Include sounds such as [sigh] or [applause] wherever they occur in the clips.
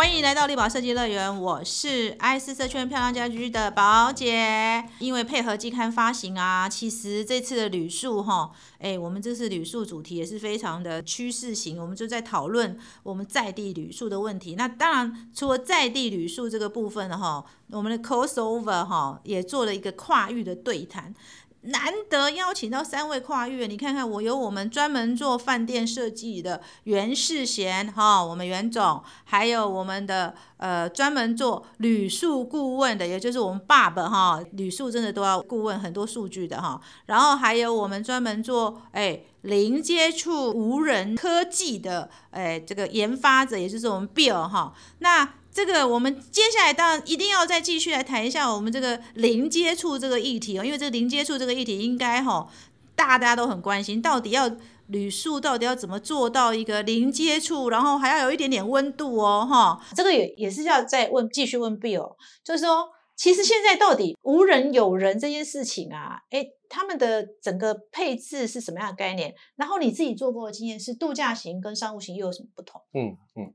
欢迎来到力宝设计乐园，我是爱思社圈漂亮家居的宝姐。因为配合季刊发行啊，其实这次的旅宿哈，哎，我们这次旅宿主题也是非常的趋势型，我们就在讨论我们在地旅宿的问题。那当然，除了在地旅宿这个部分的哈，我们的 crossover 哈也做了一个跨域的对谈。难得邀请到三位跨越，你看看我有我们专门做饭店设计的袁世贤哈，我们袁总，还有我们的呃专门做旅宿顾问的，也就是我们爸爸哈，旅宿真的都要顾问很多数据的哈，然后还有我们专门做哎零接触无人科技的哎这个研发者，也就是我们 Bill 哈，那。这个我们接下来当然一定要再继续来谈一下我们这个零接触这个议题哦，因为这个零接触这个议题应该哈，大家都很关心，到底要旅宿到底要怎么做到一个零接触，然后还要有一点点温度哦，哈，这个也也是要再问继续问 Bill，就是说，其实现在到底无人有人这件事情啊，哎，他们的整个配置是什么样的概念？然后你自己做过的经验是度假型跟商务型又有什么不同？嗯嗯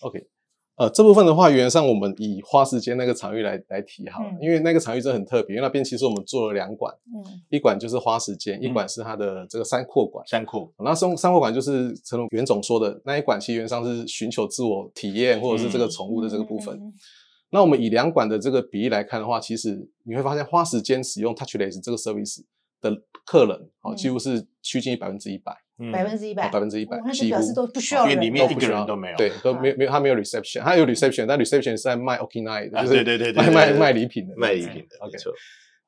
，OK。呃，这部分的话，原则上我们以花时间那个场域来来提好了，因为那个场域真的很特别，因为那边其实我们做了两馆，嗯，一馆就是花时间，一馆是它的这个山扩馆，山阔。那山山阔馆就是陈袁总说的那一馆，其实原则上是寻求自我体验或者是这个宠物的这个部分。那我们以两馆的这个比例来看的话，其实你会发现花时间使用 Touchless 这个 service 的客人，哦，几乎是趋近于百分之一百。百分之一百，百分之一百，那表示都不需要因为里面一个人都没有，对，都没有没有，他没有 reception，他有 reception，但 reception 是在卖 okina 的，就是对对对卖卖卖礼品的，卖礼品的，OK。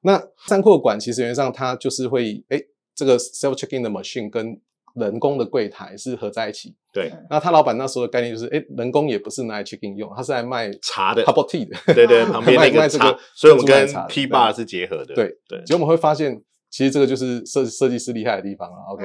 那三扩馆其实原则上它就是会，哎，这个 self check in 的 machine 跟人工的柜台是合在一起，对。那他老板那时候的概念就是，哎，人工也不是拿来 check in 用，他是来卖茶的 c u p of tea 的，对对，[laughs] 旁边那个茶，所以我们跟 P bar 是结合的，对对。结果我们会发现，其实这个就是设设计师厉害的地方了，OK。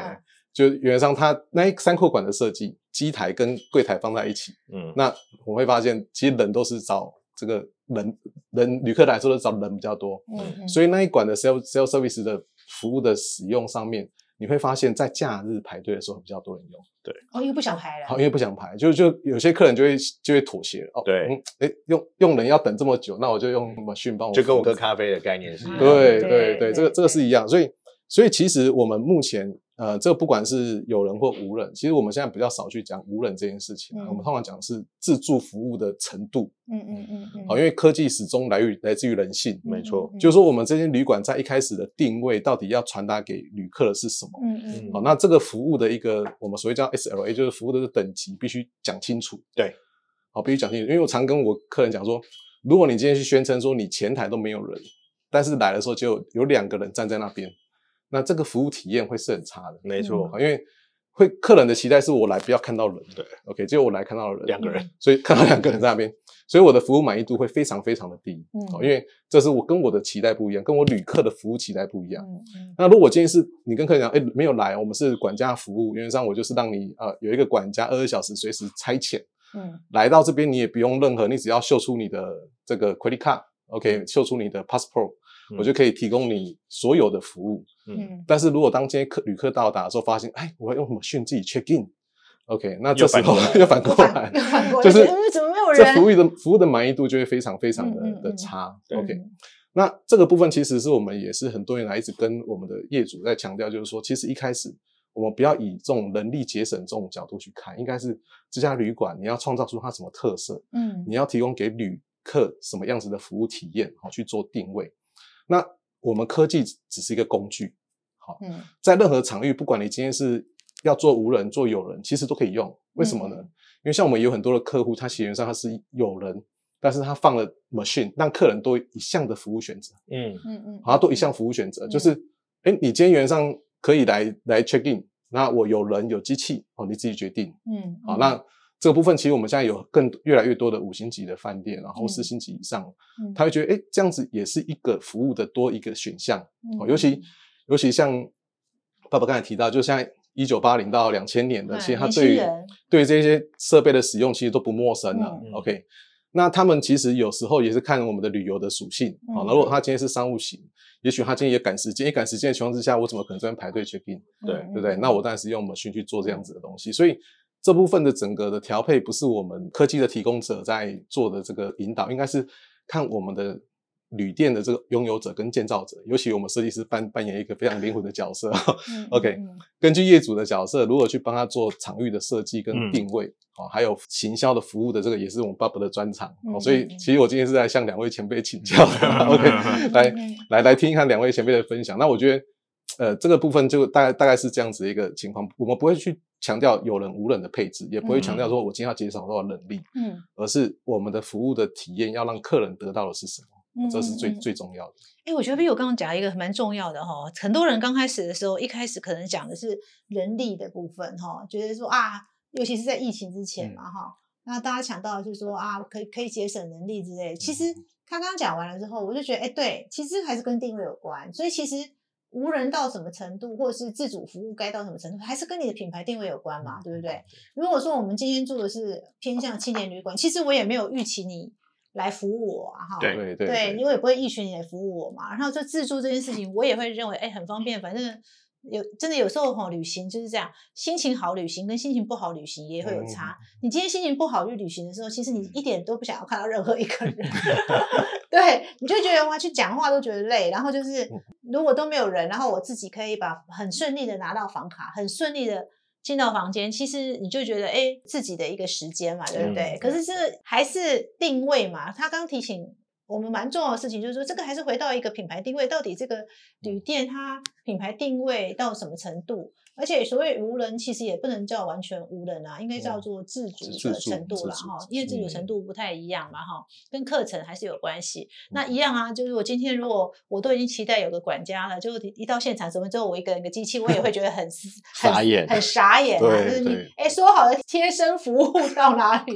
就原则上，它那三库管的设计，机台跟柜台放在一起，嗯，那我会发现，其实人都是找这个人人旅客来说，都找人比较多，嗯，所以那一管的 sales sales service 的服务的使用上面，你会发现在假日排队的时候比较多人用，对，哦，因为不想排了，好，因为不想排，就就有些客人就会就会妥协，哦，对，哎，用用人要等这么久，那我就用 machine 帮我，就跟我喝咖啡的概念是，对对对，这个这个是一样，所以所以其实我们目前。呃，这个不管是有人或无人，其实我们现在比较少去讲无人这件事情。我们通常讲的是自助服务的程度。嗯嗯嗯嗯。好，因为科技始终来于来自于人性。没错。就是说，我们这些旅馆在一开始的定位，到底要传达给旅客的是什么？嗯嗯。好，那这个服务的一个我们所谓叫 SLA，就是服务的等级必须讲清楚。对。好，必须讲清楚。因为我常跟我客人讲说，如果你今天去宣称说你前台都没有人，但是来的时候就有两个人站在那边。那这个服务体验会是很差的，没错，因为会客人的期待是我来不要看到人，对，OK，结果我来看到了人，两个人，所以看到两个人在那边，所以我的服务满意度会非常非常的低，嗯，因为这是我跟我的期待不一样，跟我旅客的服务期待不一样。那如果今天是你跟客人讲，哎，没有来，我们是管家服务，原则上我就是让你呃有一个管家二十四小时随时差遣，嗯，来到这边你也不用任何，你只要秀出你的这个 credit card，OK，秀出你的 passport。我就可以提供你所有的服务，嗯，但是如果当今天客旅客到达的时候，发现，哎，我要用什么讯自己 check in，OK，那这时候 [laughs] 又反过来，就是怎么没有人？这服务的服务的满意度就会非常非常的的差，OK，那这个部分其实是我们也是很多年来一直跟我们的业主在强调，就是说，其实一开始我们不要以这种人力节省这种角度去看，应该是这家旅馆你要创造出它什么特色，嗯，你要提供给旅客什么样子的服务体验，好去做定位。那我们科技只是一个工具，好，在任何场域，不管你今天是要做无人做有人，其实都可以用。为什么呢？因为像我们有很多的客户，他起源上他是有人，但是他放了 machine，让客人多一项的服务选择。嗯嗯嗯，好，多一项服务选择，就是，哎，你今天原上可以来来 check in，那我有人有机器，哦，你自己决定。嗯，好，那。这个部分其实我们现在有更越来越多的五星级的饭店，然后四星级以上，他会觉得哎，这样子也是一个服务的多一个选项。哦，尤其尤其像爸爸刚才提到，就像一九八零到两千年的，其实他对于对于这些设备的使用其实都不陌生了。OK，那他们其实有时候也是看我们的旅游的属性。好，那如果他今天是商务型，也许他今天也赶时间，一赶时间的情况之下，我怎么可能这边排队 check in？对对不对？那我当然是用 machine 去做这样子的东西，所以。这部分的整个的调配不是我们科技的提供者在做的这个引导，应该是看我们的。旅店的这个拥有者跟建造者，尤其我们设计师扮扮演一个非常灵魂的角色。OK，根据业主的角色，如何去帮他做场域的设计跟定位，哦，还有行销的服务的这个，也是我们 Bob 的专长。哦，所以其实我今天是在向两位前辈请教的。OK，来来来听一看两位前辈的分享。那我觉得，呃，这个部分就大概大概是这样子一个情况。我们不会去强调有人无人的配置，也不会强调说我今天要减少多少人力，嗯，而是我们的服务的体验要让客人得到的是什么。这是最最重要的。哎，我觉得比我刚刚讲一个蛮重要的哈，很多人刚开始的时候，一开始可能讲的是人力的部分哈，觉得说啊，尤其是在疫情之前嘛哈，那大家想到就是说啊，可以可以节省人力之类。其实他刚刚讲完了之后，我就觉得哎，对，其实还是跟定位有关。所以其实无人到什么程度，或者是自主服务该到什么程度，还是跟你的品牌定位有关嘛，对不对？如果说我们今天住的是偏向青年旅馆，其实我也没有预期你。来服务我哈，对对对，因为也不会一群人来服务我嘛。然后就自助这件事情，我也会认为哎很方便。反正有真的有时候哈，旅行就是这样，心情好旅行跟心情不好旅行也会有差。你今天心情不好去旅行的时候，其实你一点都不想要看到任何一个人，[laughs] 对，你就觉得哇去讲话都觉得累。然后就是如果都没有人，然后我自己可以把很顺利的拿到房卡，很顺利的。进到房间，其实你就觉得，哎，自己的一个时间嘛，对不对？可是这还是定位嘛。他刚提醒我们蛮重要的事情，就是说，这个还是回到一个品牌定位，到底这个旅店它品牌定位到什么程度？而且所谓无人，其实也不能叫完全无人啊，应该叫做自主的程度了哈，因为自主程度不太一样嘛哈，跟课程还是有关系。那一样啊，就是我今天如果我都已经期待有个管家了，就一到现场，怎么之后我一个人个机器，我也会觉得很 [laughs] 傻眼，很傻眼啊，就是你哎说好的贴身服务 [laughs] 到哪里？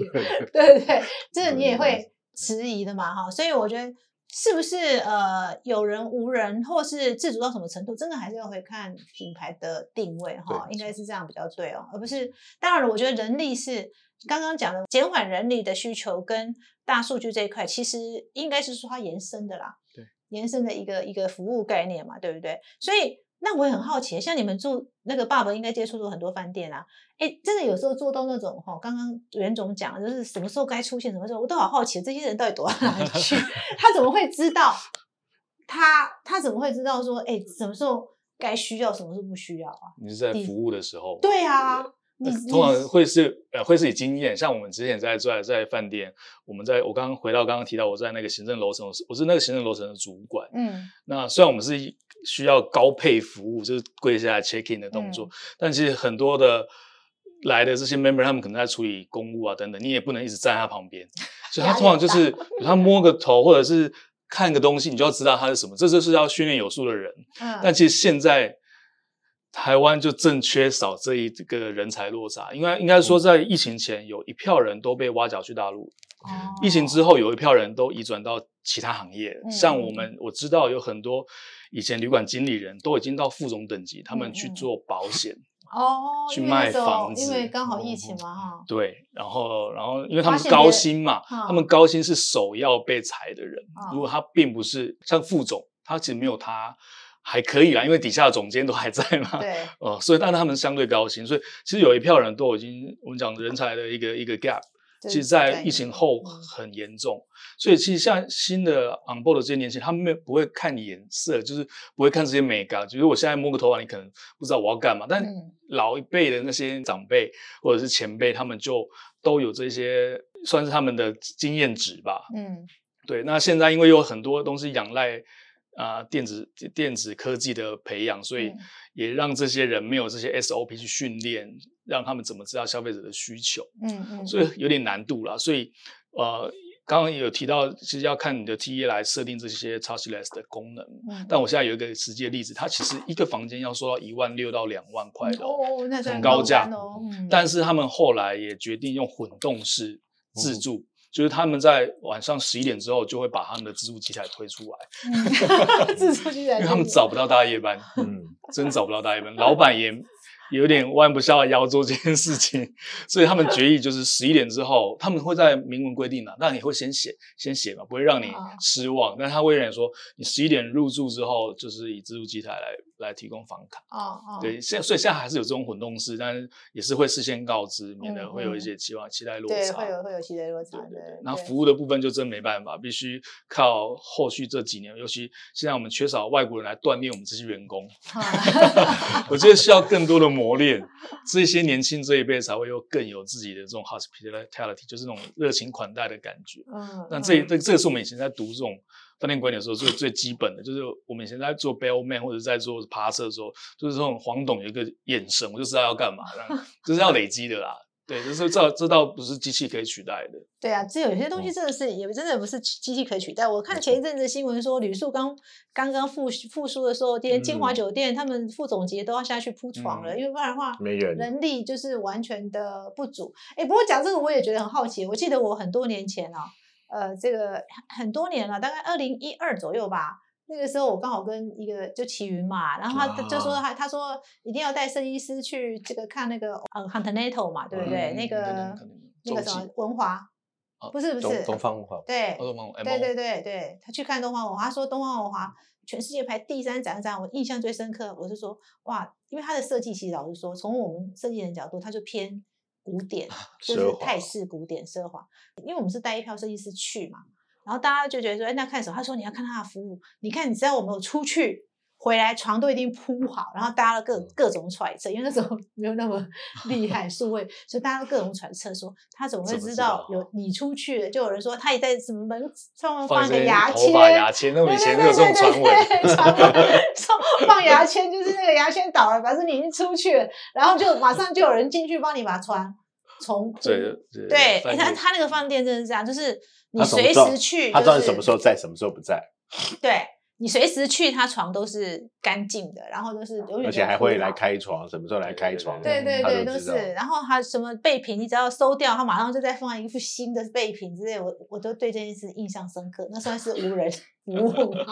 对不对？这你也会迟疑的嘛哈，所以我觉得。是不是呃有人无人，或是自主到什么程度，真的还是要回看品牌的定位哈，应该是这样比较对哦，而不是当然了，我觉得人力是刚刚讲的减缓人力的需求跟大数据这一块，其实应该是说它延伸的啦，对，延伸的一个一个服务概念嘛，对不对？所以。那我也很好奇，像你们住那个爸爸应该接触过很多饭店啊，哎，真的有时候做到那种哈，刚刚袁总讲就是什么时候该出现，什么时候我都好好奇，这些人到底躲到哪里去？[laughs] 他怎么会知道？他他怎么会知道说，哎，什么时候该需要，什么时候不需要啊？你是在服务的时候？对啊，你通常会是呃，会是以经验。像我们之前在在在饭店，我们在我刚刚回到刚刚提到我在那个行政楼层，我是那个行政楼层的主管。嗯，那虽然我们是。需要高配服务，就是跪下来 check in 的动作。但其实很多的来的这些 member，他们可能在处理公务啊等等，你也不能一直站在他旁边。所以他通常就是他摸个头，或者是看个东西，你就要知道他是什么。这就是要训练有素的人。但其实现在台湾就正缺少这一个人才落差。应该应该说，在疫情前有一票人都被挖角去大陆。疫情之后有一票人都移转到其他行业，像我们我知道有很多以前旅馆经理人都已经到副总等级，他们去做保险 [laughs] 哦，去卖房子，因为刚好疫情嘛哈。对，然后然后因为他们高薪嘛，他们高薪是首要被裁的人。如果他并不是像副总，他其实没有他还可以啦，因为底下的总监都还在嘛。对，呃，所以但他们相对高薪，所以其实有一票人都已经我们讲人才的一个一个 gap。其实，在疫情后很严重，所以其实像新的 on board 的这些年轻人，他们没不会看颜色，就是不会看这些美感。就是我现在摸个头发，你可能不知道我要干嘛。但老一辈的那些长辈或者是前辈，他们就都有这些，算是他们的经验值吧。嗯，对。那现在因为有很多东西仰赖啊电子电子科技的培养，所以也让这些人没有这些 SOP 去训练。让他们怎么知道消费者的需求？嗯嗯，所以有点难度了。所以呃，刚刚有提到，其实要看你的 T E 来设定这些 touchless 的功能。嗯，但我现在有一个实际的例子，它其实一个房间要收到一万六到两万块的哦，那很高价哦。但是他们后来也决定用混动式自助，就是他们在晚上十一点之后就会把他们的自助机台推出来。[laughs] 自助机台，因为他们找不到大夜班，嗯，真找不到大夜班，老板也。有点弯不下腰做这件事情，所以他们决议就是十一点之后，他们会在明文规定的，但你会先写，先写嘛，不会让你失望。但他会让你说，你十一点入住之后，就是以自助机台来来提供房卡。哦哦，对，现所以现在还是有这种混动式，但是也是会事先告知，免得会有一些期望期待落差。对，会有会有期待落差。对对对。然后服务的部分就真没办法，必须靠后续这几年，尤其现在我们缺少外国人来锻炼我们这些员工。[laughs] 我觉得需要更多的磨练，这些年轻这一辈才会有更有自己的这种 hospitality，就是那种热情款待的感觉。嗯，那这这这个是我们以前在读这种饭店管理的时候最最基本的，就是我们以前在做 bellman 或者在做爬车的时候，就是这种黄董有一个眼神，我就知道要干嘛，就是要累积的啦。对，就是这这倒不是机器可以取代的。对啊，这有些东西真的是也真的不是机器可以取代。我看前一阵子新闻说，旅宿刚刚刚复复苏的时候，连金华酒店他们副总结都要下去铺床了，因为不然的话，没人，人力就是完全的不足。哎，不过讲这个我也觉得很好奇。我记得我很多年前啊，呃，这个很多年了，大概二零一二左右吧。那个时候我刚好跟一个就齐云嘛，然后他就说他他说一定要带设计师去这个看那个呃 h u n t e n a t o 嘛，对不对？那个那个什么文华，不是不是东方文华，对，对对对对，他去看东方文华，他说东方文华全世界排第三展展，我印象最深刻，我是说哇，因为他的设计其实老实说，从我们设计人角度，他就偏古典，就是泰式古典奢华，因为我们是带一票设计师去嘛。然后大家就觉得说，哎，那看什么？他说你要看他的服务。你看，你知道我们有出去回来，床都已经铺好，然后大家都各各种揣测，因为那时候没有那么 [laughs] 厉害数位，所以大家都各种揣测说，他怎么会知道有你出去了？就有人说他也在什么门上面放个牙签，牙签，那以前没有这种传闻，传闻放牙签就是那个牙签倒了，反正你已经出去了，然后就马上就有人进去帮你把床从对对，你看他那个饭店真的是这样，就是。你随时去，他知道你什么时候在，什么时候不在。对你随时去，他床都是干净的，然后都是永远。而且还会来开床，什么时候来开床？对对对，都是。然后他什么备品，你只要收掉，他马上就再放一副新的备品之类。我我都对这件事印象深刻，那算是无人 [laughs] 服务。[laughs]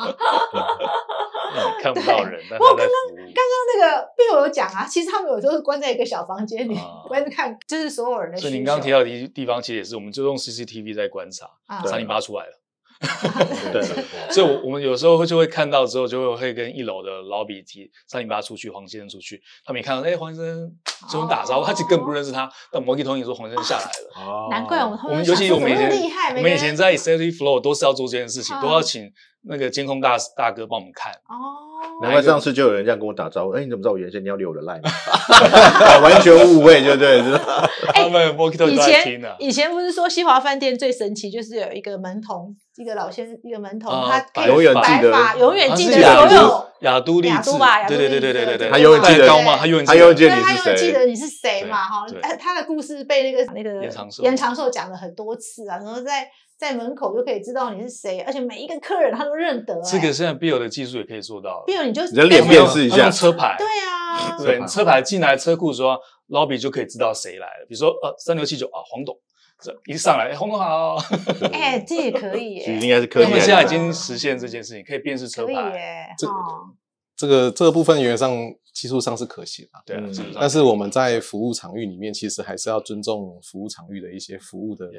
看不到人。不过刚刚刚刚那个并有讲啊，其实他们有时候是关在一个小房间里，[laughs] 关着看，就是所有人的。所以您刚刚提到的地方，其实也是我们就用 CCTV 在观察，三零八出来了。[laughs] 对，[laughs] 所以，我我们有时候会就会看到之后，就会会跟一楼的老比提三零八出去，黄先生出去，他们一看到，哎，黄先生这种打招呼，他其实更不认识他，但摩根同意说黄先生下来了。哦，难怪我们我们尤其我们以前我们以前在 c t floor 都是要做这件事情，都要请。那个监控大大哥帮我们看哦，难怪上次就有人这样跟我打招呼。哎，你怎么知道我原先你要留我的 line？[laughs] 完全误会，对不对？他们以前以前不是说西华饭店最神奇就是有一个门童，一个老先一个门童，他永远记得，永远记得所有雅都丽雅都吧，对对对对对对对，他永远记得高吗？他永远他永远记得你是谁？记得你是谁嘛？哈，他的故事被那个那个延长寿讲了很多次啊，然后在。在门口就可以知道你是谁，而且每一个客人他都认得。这个现在 Bill 的技术也可以做到。Bill 你就人脸辨识一下车牌。对啊，对，车牌进来车库说 lobby 就可以知道谁来了。比如说呃三六七九啊黄董，这一上来黄董好。哎，这也可以。[laughs] 应该是可以。他们现在已经实现这件事情，可以辨识车牌。可以这个这个部分原则上技术上是可行啊，对啊，但是我们在服务场域里面，其实还是要尊重服务场域的一些服务的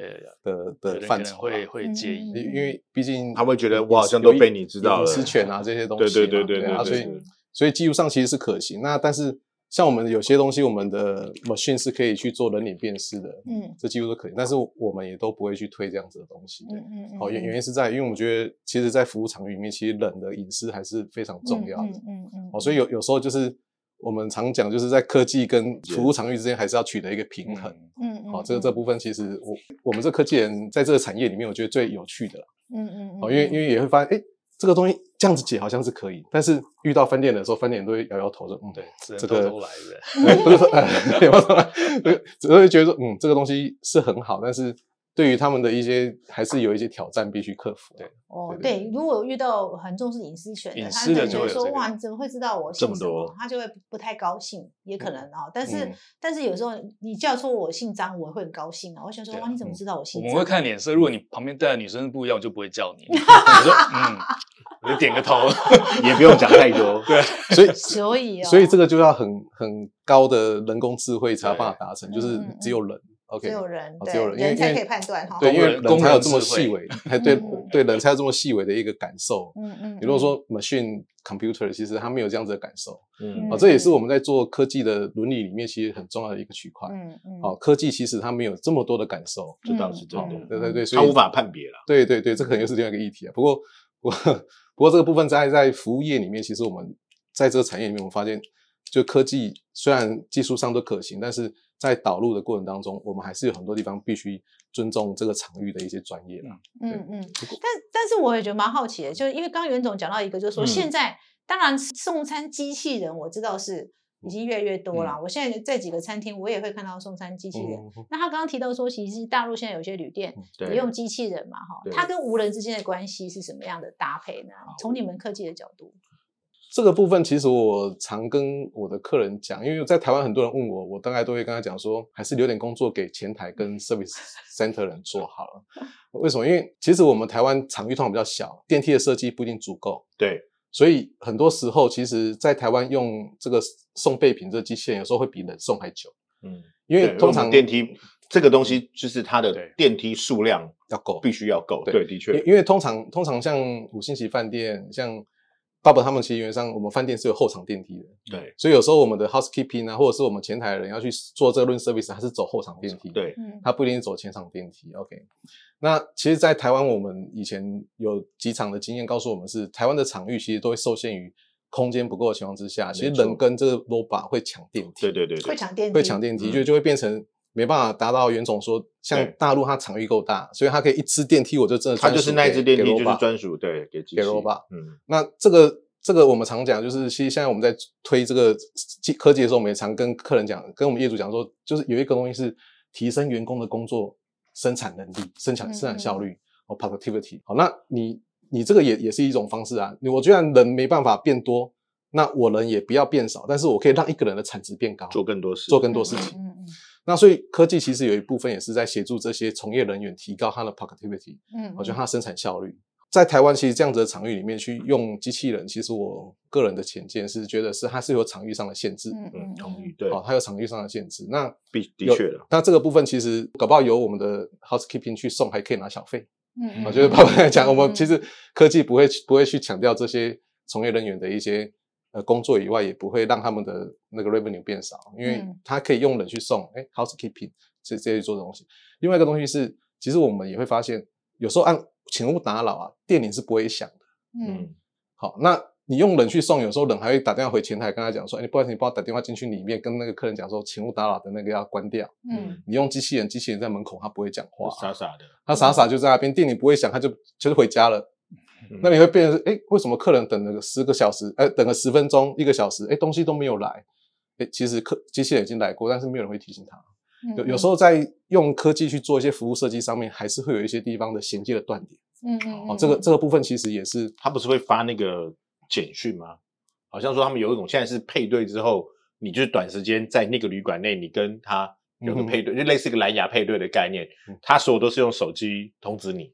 的的范畴，会会介意，因为毕竟他会觉得我好像都被你知道了，隐私权啊这些东西，对对对对对，所以所以技术上其实是可行，那但是。像我们有些东西，我们的 machine 是可以去做人脸辨识的，嗯，这几乎都可以，但是我们也都不会去推这样子的东西，嗯嗯好，原原因是在，因为我们觉得，其实，在服务场域里面，其实人的隐私还是非常重要的，嗯嗯嗯，好，所以有有时候就是我们常讲，就是在科技跟服务场域之间，还是要取得一个平衡，嗯嗯，好，这个这部分其实我我们这科技人在这个产业里面，我觉得最有趣的，嗯嗯，好，因为因为也会发现，哎。这个东西这样子解好像是可以，但是遇到饭店的时候，饭店都会摇摇头说：“嗯，对，这个都来的，不是说，[laughs] [laughs] 只会觉得说，嗯，这个东西是很好，但是。”对于他们的一些还是有一些挑战必须克服。对，哦，对，如果遇到很重视隐私权的，他可能说哇，你怎么会知道我姓什么？他就会不太高兴，也可能哦。但是，但是有时候你叫出我姓张，我会很高兴啊。我想说哇，你怎么知道我姓？我们会看脸色，如果你旁边带的女生不一样，我就不会叫你。[laughs] 我说嗯，就点个头，[laughs] 也不用讲太多。对，所以 [laughs] 所以哦，所以这个就要很很高的人工智慧才有办法达成，就是只有人，OK，只有人哦只有人，因为因为人才可以判断哈。对，因为工人工才有这么细微，[laughs] 还对嗯对人才有这么细微的一个感受。嗯嗯，你如果说 machine computer，其实它没有这样子的感受。嗯啊，这也是我们在做科技的伦理里面其实很重要的一个区块。嗯嗯，哦，科技其实它没有这么多的感受。这倒是真哦的，对对对，所以它无法判别了。对对对，这可能又是另外一个议题啊。不过，不过不过这个部分在在服务业里面，其实我们在这个产业里面，我们发现，就科技虽然技术上都可行，但是在导入的过程当中，我们还是有很多地方必须尊重这个场域的一些专业啦。嗯嗯，但但是我也觉得蛮好奇的，就是因为刚刚袁总讲到一个，就是说嗯现在、当然送餐机器人我知道是已经越来越多了。我现在在几个餐厅，我也会看到送餐机器人。嗯那他刚刚提到说，其实大陆现在有些旅店对也用机器人嘛，哈，对它跟无人之间的关系是什么样的搭配呢？从你们科技的角度，这个部分其实我常跟我的客人讲，因为在台湾很多人问我，我大概都会跟他讲说，还是留点工作给前台跟 service center 人做好了。为什么？因为其实我们台湾场域通常比较小，电梯的设计不一定足够，对，所以很多时候其实，在台湾用这个送备品这个机器人，有时候会比冷送还久，嗯，因为通常电梯这个东西就是它的对。电梯数量要够，必须要够。对对，的确。因，因为通常通常像五星级饭店，像爸爸他们其实原则上我们饭店是有后场电梯的，对。所以有时候我们的 housekeeping 啊，或者是我们前台的人要去做这个 room service，还是走后场电梯。，对，嗯。他不一定走前场电梯。OK，那其实，在台湾我们以前有几场的经验告诉我们是，台湾的场域其实都会受限于空间不够的情况之下，其实人跟这个 robot 会抢电梯。对对对对，会抢电梯，会抢电梯，嗯就就会变成没办法达到袁总说，像大陆它场域够大，所以它可以一支电梯，我就真的它就是那一支电梯就是专。专属对给机器给 robot 嗯，那这个这个我们常讲，就是其实现在我们在推这个技科技的时候，我们也常跟客人讲，跟我们业主讲说，就是有一个东西是提升员工的工作生产能力、生产嗯生产效率哦，productivity。好，那你你这个也也是一种方式啊。我居然人没办法变多，那我人也不要变少，但是我可以让一个人的产值变高，做更多事，做更多事情。嗯嗯那所以科技其实有一部分也是在协助这些从业人员提高他的 productivity，嗯嗯，我觉得它的生产效率。在台湾，其实这样子的场域里面去用机器人，其实我个人的浅见是觉得是它是有场域上的限制，嗯嗯，同意，嗯对，哦、它有场域上的限制。那的的确的，那这个部分其实搞不好由我们的 housekeeping 去送，还可以拿小费。嗯，我觉得包括来讲，我们嗯其实科技不会不会去强调这些从业人员的一些呃工作以外，也不会让他们的那个 revenue 变少，因为他可以用人去送，哎，housekeeping 这这些做的东西。另外一个东西是，其实我们也会发现，有时候按请勿打扰啊，店里是不会响的。嗯嗯，好，那你用人去送，有时候人还会打电话回前台跟他讲说，哎，不好意思，你帮我打电话进去里面跟那个客人讲说，请勿打扰的那个要关掉。嗯你用机器人，机器人在门口他不会讲话，傻傻的，他傻傻就在那边，店里不会响，他就就是回家了。嗯那你会变成是，哎，为什么客人等了个十个小时，哎，等了十分钟、一个小时，哎，东西都没有来，哎，其实客机器人已经来过，但是没有人会提醒他。嗯有有时候在用科技去做一些服务设计上面，还是会有一些地方的衔接的断点。嗯嗯哦，这个这个部分其实也是他不是会发那个简讯吗？好像说他们有一种现在是配对之后，你就是短时间在那个旅馆内，你跟他有个配对，就类似一个蓝牙配对的概念嗯。他所有都是用手机通知你。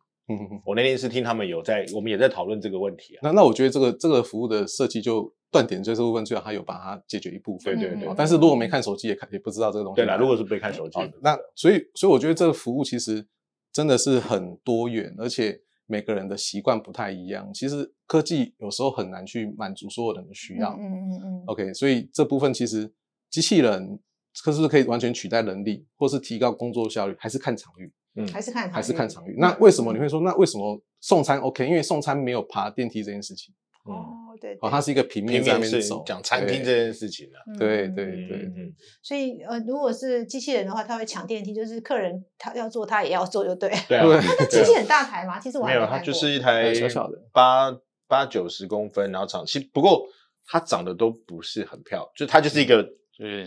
我那天是听他们有在，我们也在讨论这个问题啊。那那我觉得这个这个服务的设计就断点这部分，最好它有把它解决一部分。对对对哦但是如果没看手机也看也不知道这个东西。对啦，如果是没看手机哦，那所以所以我觉得这个服务其实真的是很多元，而且每个人的习惯不太一样。其实科技有时候很难去满足所有人的需要。嗯嗯嗯 OK，所以这部分其实机器人可是不是可以完全取代人力，或是提高工作效率，还是看场域，嗯还是看还是看场域。嗯那为什么你会说，那为什么送餐 OK？因为送餐没有爬电梯这件事情，嗯，哦，对，哦，它是一个平面平面是在那边走，讲餐厅这件事情啊。对对对对所以呃，如果是机器人的话，它会抢电梯，就是客人他要坐，他也要坐，就对。对啊，那机器很大台吗？其实我没有，它就是一台呃小小的八八九十公分，然后长，其实不过它长得都不是很漂亮，就它就是一个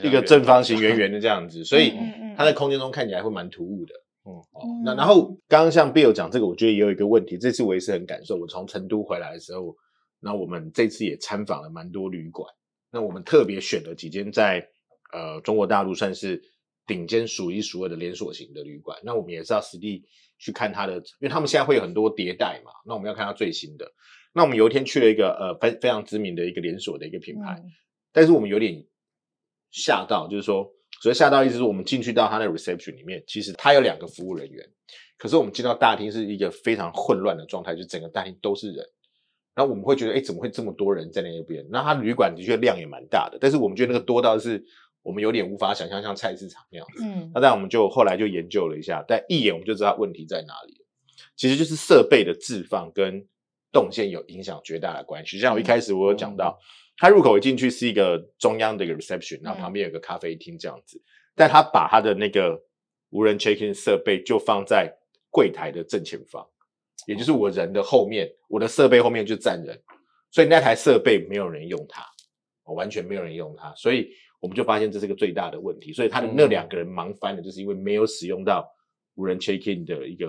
一个正方形圆圆的这样子，所以它在空间中看起来会蛮突兀的。嗯哦嗯，那然后刚刚像 Bill 讲这个，我觉得也有一个问题，这次我也是很感受。我从成都回来的时候，那我们这次也参访了蛮多旅馆，那我们特别选了几间在呃中国大陆算是顶尖数一数二的连锁型的旅馆。那我们也是要实地去看它的，因为他们现在会有很多迭代嘛，那我们要看它最新的。那我们有一天去了一个呃非非常知名的一个连锁的一个品牌，但是我们有点吓到，就是说，所以吓到意思是我们进去到他的 reception 里面，其实他有两个服务人员，可是我们进到大厅是一个非常混乱的状态，就整个大厅都是人。然后我们会觉得，哎，怎么会这么多人在那边？那他旅馆的确量也蛮大的，但是我们觉得那个多到是我们有点无法想象，像菜市场那样子。嗯，那但我们就后来就研究了一下，但一眼我们就知道问题在哪里了。其实就是设备的置放跟动线有影响绝大的关系。像我一开始我有讲到，他入口一进去是一个中央的一个 reception，然后旁边有个咖啡厅这样子，但他把他的那个无人 check in 设备就放在柜台的正前方。也就是我人的后面，我的设备后面就站人，所以那台设备没有人用它，完全没有人用它，所以我们就发现这是个最大的问题。所以他的那两个人忙翻了，就是因为没有使用到无人 check in 的一个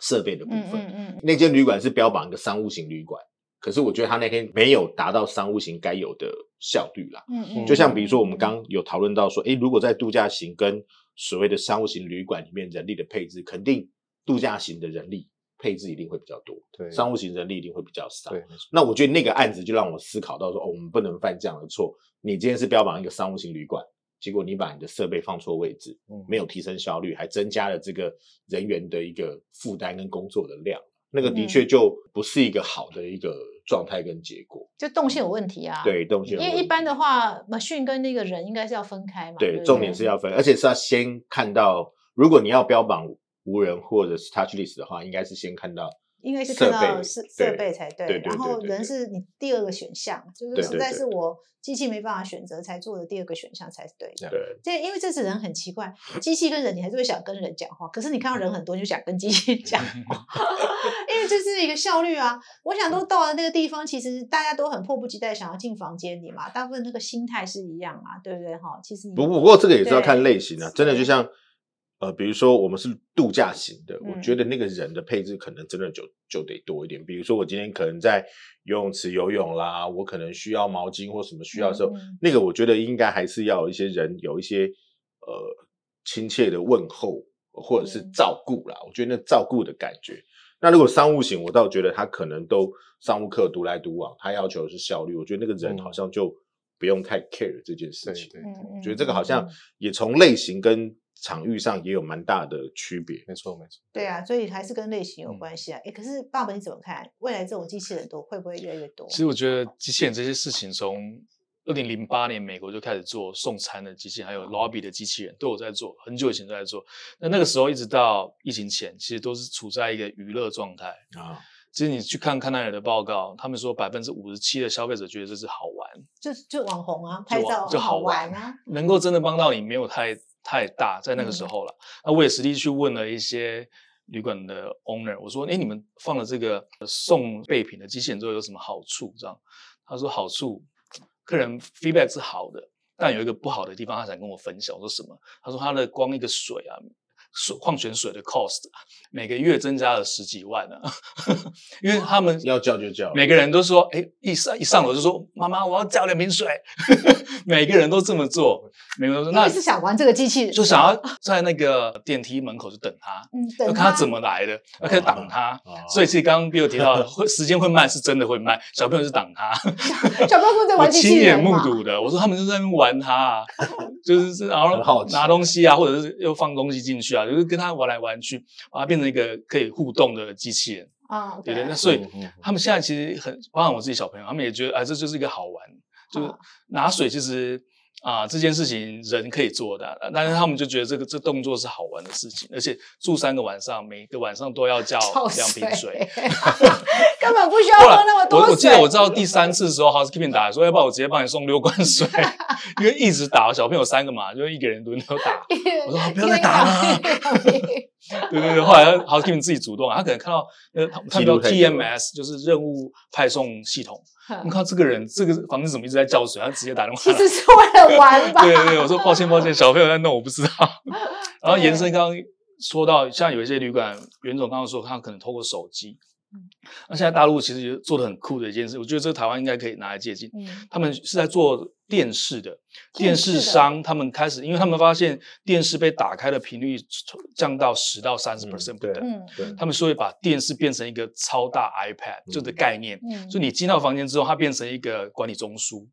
设备的部分。嗯嗯。那间旅馆是标榜一个商务型旅馆，可是我觉得他那天没有达到商务型该有的效率啦。嗯嗯。就像比如说我们刚有讨论到说，诶，如果在度假型跟所谓的商务型旅馆里面人力的配置，肯定度假型的人力。配置一定会比较多，对，商务型人力一定会比较少。对，那我觉得那个案子就让我思考到说，哦，我们不能犯这样的错。你今天是标榜一个商务型旅馆，结果你把你的设备放错位置，没有提升效率，还增加了这个人员的一个负担跟工作的量，那个的确就不是一个好的一个状态跟结果。就动线有问题啊？对，动线。因为一般的话，machine 跟那个人应该是要分开嘛。对，重点是要分，而且是要先看到，如果你要标榜。无人或者是 touchless 的话，应该是先看到，应该是看到设设备才对，然后人是你第二个选项，就是实在是我机器没办法选择才做的第二个选项才是对的。对，这因为这次人很奇怪，机器跟人你还是会想跟人讲话，可是你看到人很多你就想跟机器 [laughs] 讲话，因为这是一个效率啊。我想都到了那个地方，其实大家都很迫不及待想要进房间里嘛，大部分那个心态是一样啊，对不对哈？其实不不过这个也是要看类型啊，真的就像。呃，比如说我们是度假型的，我觉得那个人的配置可能真的就就得多一点。比如说我今天可能在游泳池游泳啦，我可能需要毛巾或什么需要的时候，那个我觉得应该还是要有一些人有一些呃亲切的问候或者是照顾啦。我觉得那照顾的感觉。那如果商务型，我倒觉得他可能都商务客独来独往，他要求的是效率。我觉得那个人好像就不用太 care 这件事情。我觉得这个好像也从类型跟。场域上也有蛮大的区别，没错没错。对啊，所以还是跟类型有关系啊。哎，可是爸爸你怎么看？未来这种机器人多会不会越来越多？其实我觉得机器人这些事情，从二零零八年美国就开始做送餐的机器人，还有 lobby 的机器人都有在做，很久以前都在做。那那个时候一直到疫情前，其实都是处在一个娱乐状态啊。其实你去看康奈尔的报告，他们说百分之五十七的消费者觉得这是好玩，就就网红啊，拍照就好玩啊，能够真的帮到你没有太。太大，在那个时候了。那我也实地去问了一些旅馆的 owner，我说：“哎，你们放了这个送备品的机器人之后有什么好处？”这样，他说：“好处，客人 feedback 是好的，但有一个不好的地方，他想跟我分享。我说什么？他说他的光一个水啊。”水矿泉水的 cost 每个月增加了十几万啊，[laughs] 因为他们要叫就叫，每个人都说，哎，一上一上楼就说，妈妈，我要叫两瓶水，[laughs] 每个人都这么做，每个人都说，那是想玩这个机器人，就想要在那个电梯门口就等他，要看他怎么来的，要开始挡他，所以其实刚刚 Bill 提到会时间会慢，是真的会慢，小朋友是挡他，小朋友在。玩机器人，亲眼目睹的，我说他们就在那边玩他，就是是然后拿东西啊，或者是又放东西进去啊。就是跟他玩来玩去，把它变成一个可以互动的机器人啊，对对。那所以他们现在其实很，包含我自己小朋友，他们也觉得，啊，这就是一个好玩，就是拿水其实。啊，这件事情人可以做的，但是他们就觉得这个这动作是好玩的事情，而且住三个晚上，每个晚上都要叫 [laughs] 两瓶水，[laughs] 根本不需要喝那么多我我记得我知道第三次的时候，housekeeping 打说要不然我直接帮你送六罐水，因为一直打小朋友三个嘛，就一个人轮流打。[laughs] 我说不要再打了。[laughs] 对对对，后来 housekeeping 自己主动，他可能看到呃看到 TMS 就是任务派送系统。你看这个人，这个房子怎么一直在叫水？他直接打电话。其实是为了玩吧。[laughs] 对对对，我说抱歉抱歉，小朋友在弄，我不知道。[laughs] 然后延伸刚刚说到，像有一些旅馆，袁总刚刚说他可能透过手机，那现在大陆其实也做的很酷的一件事，我觉得这个台湾应该可以拿来借鉴。嗯。他们是在做电视的，电电视商他们开始，因为他们发现电视被打开的频率降到十到三十嗯 percent 不等，嗯对。他们所以把电视变成一个超大 iPad 就的概念，嗯，所以你进到房间之后，它变成一个管理中枢，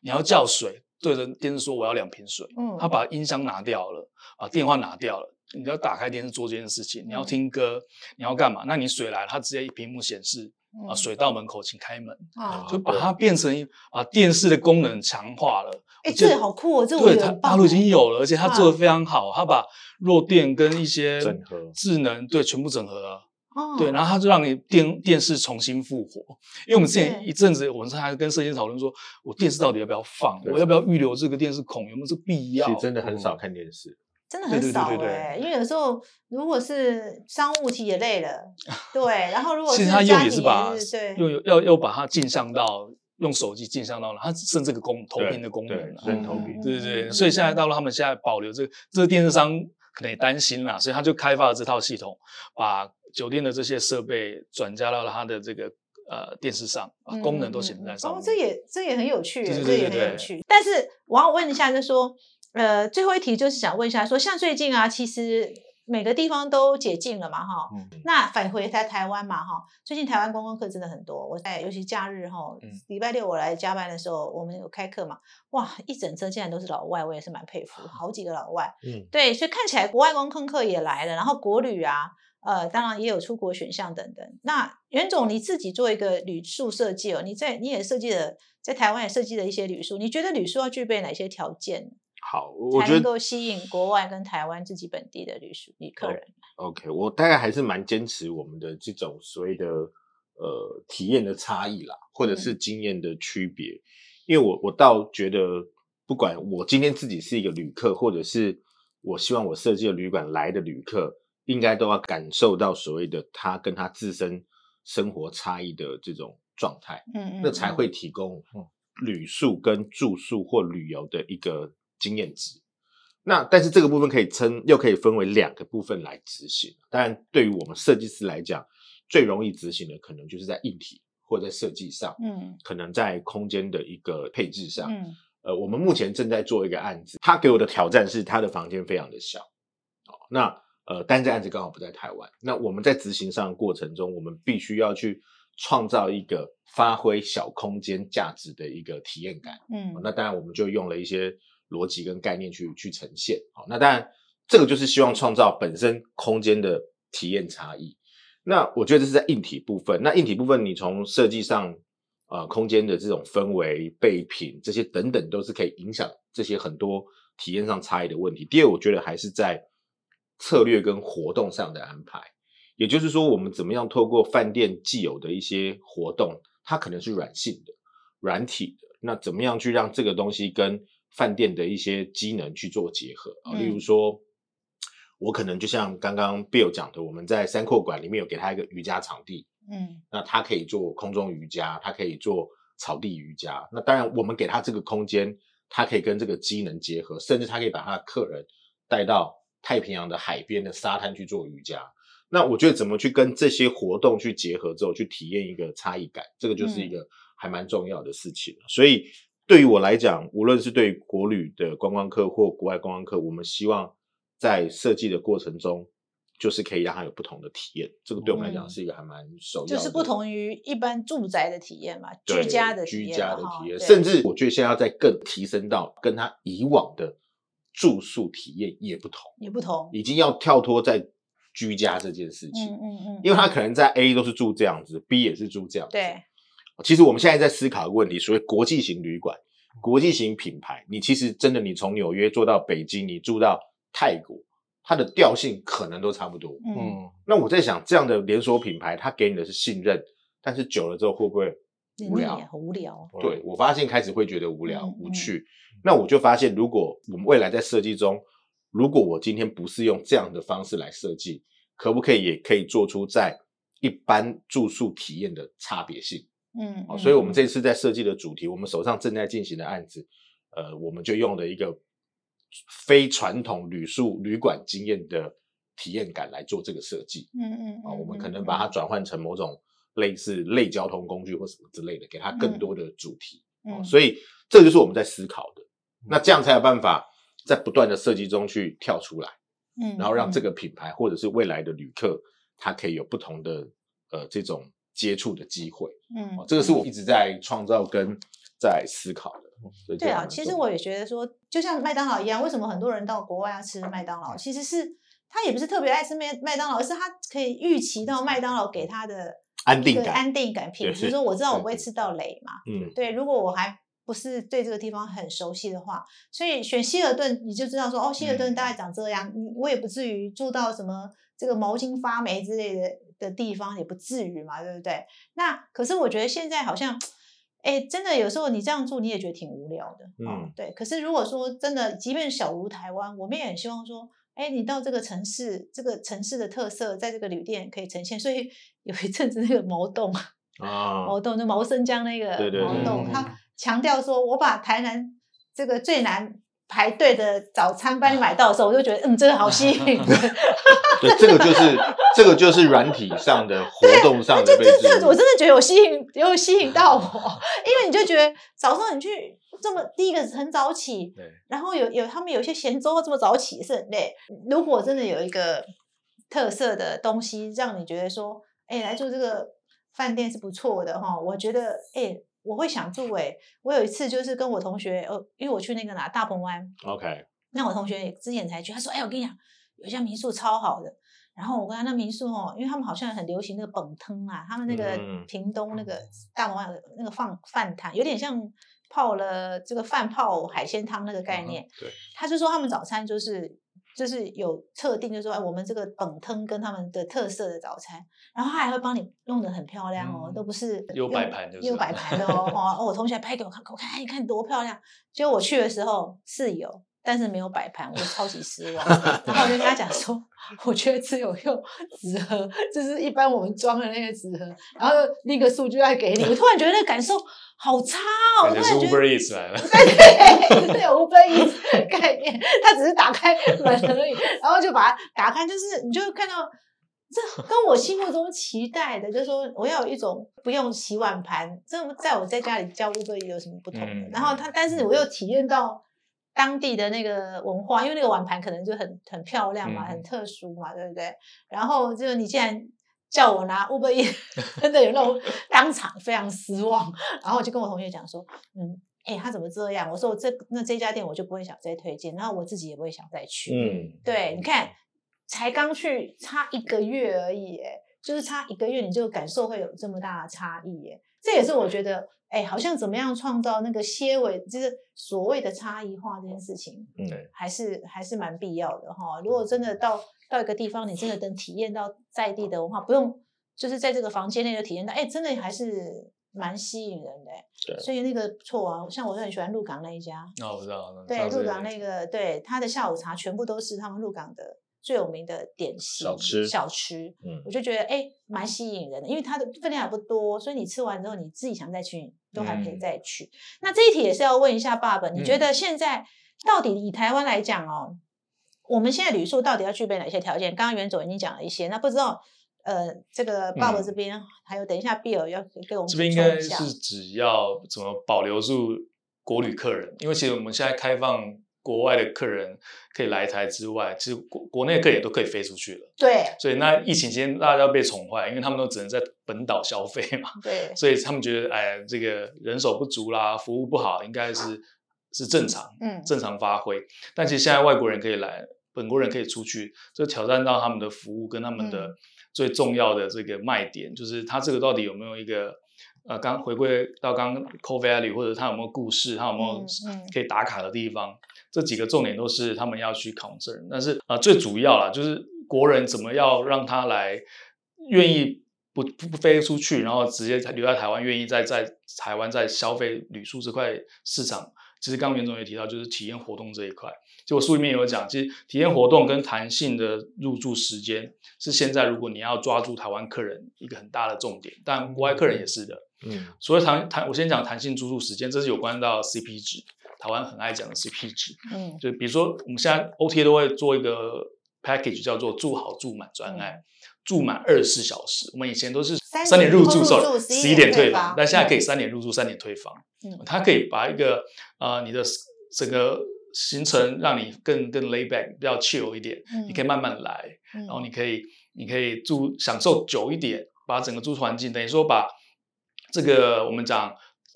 你要叫水，对着电视说我要两瓶水，嗯。他把音箱拿掉了，把电话拿掉了，你要打开电视做这件事情，你要嗯听歌，你要干嘛？那你水来了，它直接一屏幕显示啊，嗯水到门口，请开门，啊，就把它变成一把电视的功能强化了。哎，这好酷哦，这我对，大陆已经哎有了，而且它做啊的非常好，它把弱电跟一些整合智能对全部整合了。哦对，然后它就让你电电视重新复活。因为我们之前一阵子，我们还跟设计师讨论说，我电视到底要不要放？我要不要预留这个电视孔？有没有这个必要？其实真的很少看电视。真的对对对很少对因为有时候如果是商务其实也累了，[laughs] 对，然后如果其实它用家庭也是把又要要把它镜像到用手机镜像到了，它剩这个功投屏的功能对啊。人头屏对对对，所以现在到了他们现在保留这个，这个电视商可能也担心啦，所以他就开发了这套系统，把酒店的这些设备转加到了他的这个呃电视上，把功能都显示在上面。哦，这也这也很有趣，这也很有趣。但是我要问一下，就是说，呃，最后一题就是想问一下，说像最近啊，其实每个地方都解禁了嘛，哈，嗯那返回在台湾嘛，哈，最近台湾观光客真的很多。我在尤其假日哈嗯，礼拜六我来加班的时候，我们有开课嘛，哇，一整车竟然都是老外，我也是蛮佩服，好几个老外。[laughs] 嗯，对，所以看起来国外观光客也来了，然后国旅啊，呃，当然也有出国选项等等。那袁总你自己做一个旅宿设计哦，你在你也设计了，在台湾也设计了一些旅宿，你觉得旅宿要具备哪些条件，好，我才能觉得够吸引国外跟台湾自己本地的旅宿旅客人？OK，我大概还是蛮坚持我们的这种所谓的呃体验的差异啦，或者是经验的区别。因为我我倒觉得，不管我今天自己是一个旅客，或者是我希望我设计的旅馆来的旅客，应该都要感受到所谓的他跟他自身生活差异的这种状态。嗯嗯，那才会提供旅宿跟住宿或旅游的一个经验值。那但是这个部分可以称，又可以分为两个部分来执行。当然，对于我们设计师来讲，最容易执行的可能就是在硬体或在设计上，嗯可能在空间的一个配置上。嗯呃，我们目前正在做一个案子，他给我的挑战是他的房间非常的小。哦，那呃，但这案子刚好不在台湾。那我们在执行上的过程中，我们必须要去创造一个发挥小空间价值的一个体验感。嗯哦那当然，我们就用了一些逻辑跟概念去去呈现。好，那当然，这个就是希望创造本身空间的体验差异。那我觉得这是在硬体部分。那硬体部分，你从设计上，呃，空间的这种氛围、备品这些等等，都是可以影响这些很多体验上差异的问题。第二，我觉得还是在策略跟活动上的安排。也就是说，我们怎么样透过饭店既有的一些活动，它可能是软性的、软体的，那怎么样去让这个东西跟饭店的一些机能去做结合啊？例如嗯说，我可能就像刚刚 Bill 讲的，我们在三阔馆里面有给他一个瑜伽场地，嗯那他可以做空中瑜伽，他可以做草地瑜伽。那当然，我们给他这个空间，他可以跟这个机能结合，甚至他可以把他的客人带到太平洋的海边的沙滩去做瑜伽。那我觉得怎么去跟这些活动去结合之后，去体验一个差异感，这个就是一个还蛮重要的事情。所以对于我来讲，无论是对于国旅的观光客或国外观光客，我们希望在设计的过程中，就是可以让他有不同的体验。这个对我们来讲嗯是一个还蛮首要的，就是不同于一般住宅的体验嘛，居家的体居家的体验，甚至我觉得现在要再更提升到跟他以往的住宿体验也不同，也不同。已经要跳脱在居家这件事情，嗯嗯嗯，因为他可能在 A 都是住这样子，B 也是住这样子。对，其实我们现在在思考一个问题，所谓国际型旅馆、国际型品牌，你其实真的你从纽约做到北京，你住到泰国，它的调性可能都差不多。嗯嗯，那我在想，这样的连锁品牌，它给你的是信任，但是久了之后会不会无聊？很无聊。对我发现开始会觉得无聊、嗯无趣。那我就发现，如果我们未来在设计中，如果我今天不是用这样的方式来设计，可不可以也可以做出在一般住宿体验的差别性？嗯，所以我们嗯这次在设计的主题，我们手上正在进行的案子，呃，我们就用了一个非传统旅宿旅馆经验的体验感来做这个设计。嗯嗯啊、我们可嗯能把它转换成某种类似类交通工具或什么之类的，给它更多的主题。嗯，所以这就是我们在思考的。那这样才有办法在不断的设计中去跳出来，嗯，然后让这个个品牌或者是未来的旅客，他可以有不同的呃这种接触的机会。嗯哦，这个是我一直在创造跟在思考的。对啊，其实我也觉得说，就像麦当劳一样，为什么很多人到国外要吃麦当劳？其实是他也不是特别爱吃麦麦当劳，而是他可以预期到麦当劳给他的安定感安定感、品质。对说我知道我不会吃到雷嘛，嗯对，如果我还不是对这个地方很熟悉的话，所以选希尔顿你就知道说，哦，希尔顿嗯大概长这样，你我也不至于住到什么这个毛巾发霉之类的的地方，也不至于嘛，对不对？那可是我觉得现在好像。哎，真的有时候你这样做，你也觉得挺无聊的，哦嗯，对。可是如果说真的，即便小如台湾，我们也很希望说，哎，你到这个城市，这个城市的特色在这个旅店可以呈现。所以有一阵子那个毛洞，啊，毛洞就毛生江那个毛洞，嗯他强调说，我把台南这个最难排队的早餐帮你买到的时候，我就觉得，嗯，这个好吸引人。[laughs] 对，这个就是这个就是软体上的活动上的被这这我真的觉得有吸引，有吸引到我，因为你就觉得早上你去这么第一个很早起，对，然后有有他们有些咸粥这么早起是很累。如果真的有一个特色的东西，让你觉得说，哎，来住这个饭店是不错的哈，我觉得哎。我会想住哎、我有一次就是跟我同学，呃，因为我去那个哪大鹏湾，OK，那我同学之前才去，他说：“哎、我跟你讲，有一家民宿超好的。”然后我跟他那民宿哦，因为他们好像很流行那个本汤啊，他们那个嗯屏东那个。大鹏湾那个放饭汤，有点像泡了这个饭泡海鲜汤那个概念。对，他就说他们早餐就是就是有特定，就是说哎，我们这个本汤跟他们的特色的早餐，然后他还会帮你弄得很漂亮哦，嗯都不是有摆盘就是有摆盘的哦。哦，哦我同学还拍给我看，我看，哎，你看多漂亮。结果我去的时候是有，但是没有摆盘，我超级失望。[laughs] 然后我就跟他讲说，我觉得只有用纸盒，就是一般我们装的那个纸盒，然后那个数据要给你。我突然觉得那个感受好差哦，我感觉是突然觉得 Uber Eats 来了。对对，有 Uber Eats 的概念，他只是打开门而已，然后就把它打开，就是你就会看到。这跟我心目中期待的，就是说我要有一种不用洗碗盘，这在我在家里教 Uber 有什么不同的？嗯然后他，但是我又体验到当地的那个文化，因为那个碗盘可能就很很漂亮嘛，嗯很特殊嘛，对不对？然后就你既然叫我拿 Uber Eats，[laughs] 真的有那种 [laughs] 当场非常失望，然后我就跟我同学讲说，嗯。哎、他怎么这样？我说我这那这家店我就不会想再推荐，然后我自己也不会想再去。嗯，对，你看，才刚去差一个月而已，哎，就是差一个月，你就感受会有这么大的差异，哎，这也是我觉得，哎，好像怎么样创造那个些微，就是所谓的差异化这件事情，嗯还是还是蛮必要的哈。如果真的到到一个地方，你真的能体验到在地的文化，不用就是在这个房间内就体验到，哎，真的还是蛮吸引人的，哎对所以那个不错啊，像我就很喜欢鹿港那一家，哦，我知道。对，鹿港那个，对他的下午茶全部都是他们鹿港的最有名的点心小吃小吃，嗯我就觉得哎，蛮吸引人的，因为它的分量也不多，所以你吃完之后，你自己想再去，都还可以嗯再去。那这一题也是要问一下爸爸，你觉嗯得现在到底以台湾来讲哦，我们现在旅宿到底要具备哪些条件？刚刚袁总已经讲了一些，那不知道。呃，这个爸爸嗯这边、还有等一下 Bill 要给我们这边应该是只要怎么保留住国旅客人，因为其实我们现在开放国外的客人可以来台之外，其实国国内客也都可以飞出去了。对所以那疫情期间大家要被宠坏，因为他们都只能在本岛消费嘛，[laughs] 对所以他们觉得哎，这个人手不足啦，服务不好，应该是是正常，嗯正常发挥。但其实现在外国人可以来，本国人可以出去，这挑战到他们的服务跟他们的嗯最重要的这个卖点，就是他这个到底有没有一个呃，刚回归到刚刚 core value，或者他有没有故事，他有没有可以打卡的地方，这几个重点都是他们要去 concern。但是呃，最主要啦，就是国人怎么要让他来愿意不不不飞出去，然后直接留在台湾，愿意在在台湾在消费旅宿这块市场。其实刚刚袁总也提到，就是体验活动这一块。就我书里面有讲，其实体验活动跟弹性的入住时间是现在如果你要抓住台湾客人一个很大的重点，但国外客人也是的。嗯所以弹弹，我先讲弹性住宿时间，这是有关到 CP 值，台湾很爱讲的 CP 值。嗯就比如说我们现在 OTA 都会做一个 package 叫做住好住满专案。住满二十四小时。我们以前都是三点入住十一点退房，但现在可以三点入住，三点退房。嗯，它可以把一个呃你的整个行程让你更更 lay back，比较 chill 一点，你可以慢慢来，然后你可以你可以住享受久一点，把整个住环境等于说把这个我们讲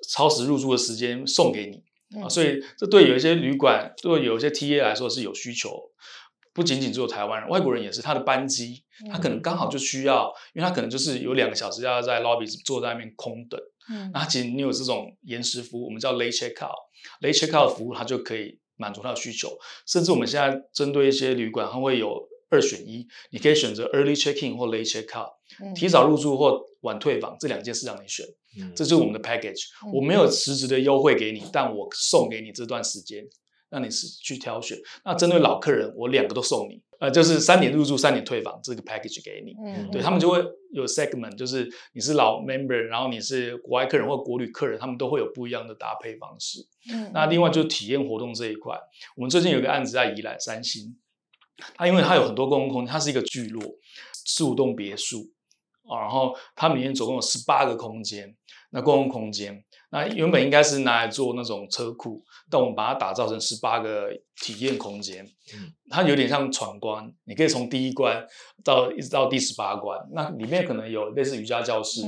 超时入住的时间送给你。啊，所以这对有一些旅馆，对有一些 T A 来说是有需求，不仅仅只有台湾人，外国人也是。他的班机，他可能刚好就需要，因为他可能就是有两个小时要在 lobby 坐在那边空等。嗯，那其实你有这种延时服务，我们叫 late check out，late check out 的服务，它就可以满足他的需求。甚至我们现在针对一些旅馆，它会有二选一，你可以选择 early check in 或 late check out，提早入住或晚退房，这两件事让你选。这就是我们的 package，我没有实质的优惠给你，但我送给你这段时间，让你是去挑选。那针对老客人，我两个都送你，呃，就是三点入住，三点退房，这个 package 给你。嗯，对他们就会有 segment，就是你是老 member，然后你是国外客人或国旅客人，他们都会有不一样的搭配方式。嗯，那另外就是体验活动这一块，我们最近有个案子在宜兰三星，它因为它有很多公共空间，它是一个聚落，四五栋别墅。啊，然后它里面总共有十八个空间，那公共空间，那原本应该是拿来做那种车库，但我们把它打造成十八个体验空间，嗯，它有点像闯关，你可以从第一关到一直到第十八关，那里面可能有类似瑜伽教室、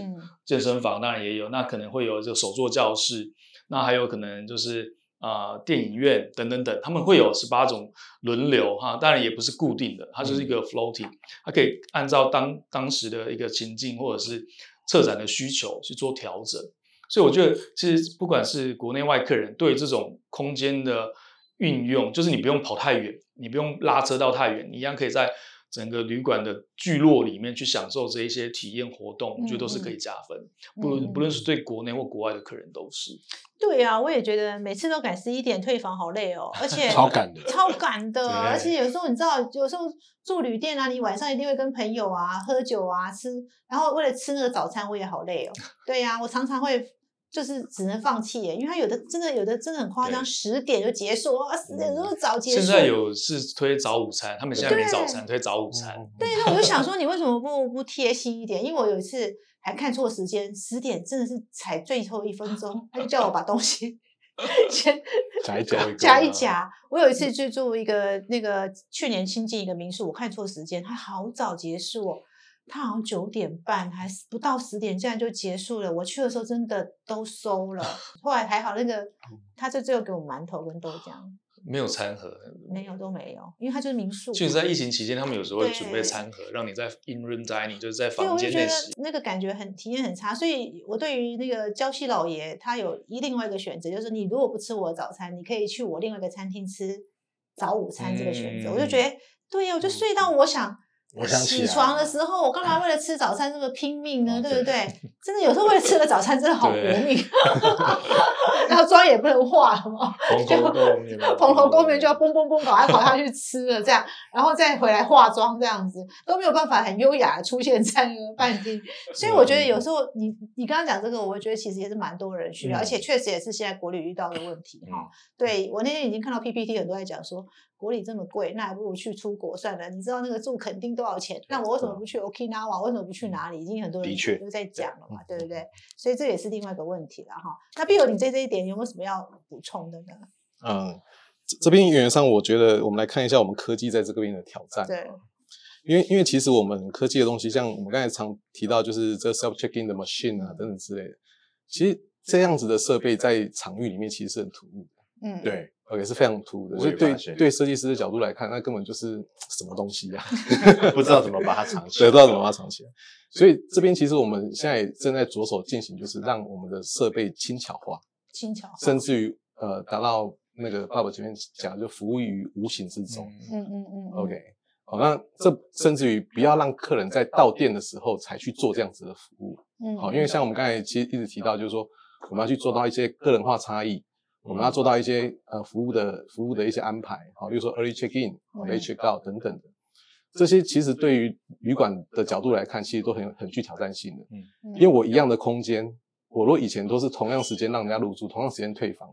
健身房，当然也有，那可能会有这个手作教室，那还有可能就是。啊，电影院等等等，他们会有十八种轮流哈，当然也不是固定的，它就是一个 floating，它可以按照当当时的一个情境或者是策展的需求去做调整。所以我觉得，其实不管是国内外客人对这种空间的运用，就是你不用跑太远，你不用拉车到太远，你一样可以在整个旅馆的聚落里面去享受这一些体验活动，我觉得都是可以加分。不不论是对国内或国外的客人都是。对啊，我也觉得每次都赶十一点退房好累哦，而且 [laughs] 超赶的，超赶的，而且有时候你知道，有时候住旅店啊，你晚上一定会跟朋友啊喝酒啊吃，然后为了吃那个早餐，我也好累哦。对呀，我常常会就是只能放弃耶，因为他有的真的有的真的很夸张，十点就结束啊，十点钟早结束。现在有是推早午餐，他们现在没早餐，推早午餐。对，那我就想说，你为什么不不贴心一点？因为我有一次。还看错时间，十点真的是才最后一分钟，他就叫我把东西先 [laughs] 夹一夹，[laughs] 夹一夹。我有一次去住一个那个去年新进一个民宿，我看错时间，他好早结束，他好像九点半还是不到十点，这样就结束了。我去的时候真的都收了，[laughs] 后来还好，那个他就最后给我馒头跟豆浆。[laughs] 没有餐盒，没有都没有，因为他就是民宿。就是在疫情期间，他们有时候会准备餐盒，让你在 in room dining，就是在房间内食。那个感觉很体验很差，所以我对于那个礁溪老爷，他有一另外一个选择，就是你如果不吃我的早餐，你可以去我另外一个餐厅吃早午餐这个选择。我就觉得，对呀，我就睡到我想。我想起床的时候，我干嘛为了吃早餐这么拼命呢？对不对？真的有时候为了吃个早餐，真的好搏命。[laughs] 然后妆也不能化了嘛，就 [laughs] 蓬头垢面就要嘣嘣嘣，赶快跑下去吃了，这样，然后再回来化妆，这样子都没有办法很优雅的出现在那个 [laughs] 饭厅。所以我觉得有时候你你刚刚讲这个，我觉得其实也是蛮多人需要，而且确实也是现在国旅遇到的问题哈。对我那天已经看到 PPT 很多在讲说。国旅这么贵，那还不如去出国算了。你知道那个住肯定多少钱？那我为什么不去 Okinawa？为什么不去哪里？已经很多人都在讲了嘛，对不对？所以这也是另外一个问题了哈。那 Bill，你在这一点有没有什么要补充的呢？嗯，这边原则上，我觉得我们来看一下我们科技在这个边的挑战。对，因为因为其实我们科技的东西，像我们刚才常提到，就是这 self checking 的 machine 啊等等之类的，其实这样子的设备在场域里面其实是很突兀的。嗯，对。也是非常突兀的，所以对对设计师的角度来看，那根本就是什么东西呀？[laughs] 不知道怎么把它藏起来，不知道怎么把它藏起来。所以这边其实我们现在正在着手进行，就是让我们的设备轻巧化，轻巧，甚至于呃达到那个爸爸前面讲，就服务于无形之中。嗯嗯嗯。OK，好，那这甚至于不要让客人在到店的时候才去做这样子的服务。嗯。好，因为像我们刚才其实一直提到，就是说我们要去做到一些个人化差异。我们要做到一些呃服务的服务的一些安排，好，比如说 early check in、late check out 等等的，这些其实对于旅馆的角度来看，其实都很很具挑战性的。嗯，因为我一样的空间，我若以前都是同样时间让人家入住，同样时间退房，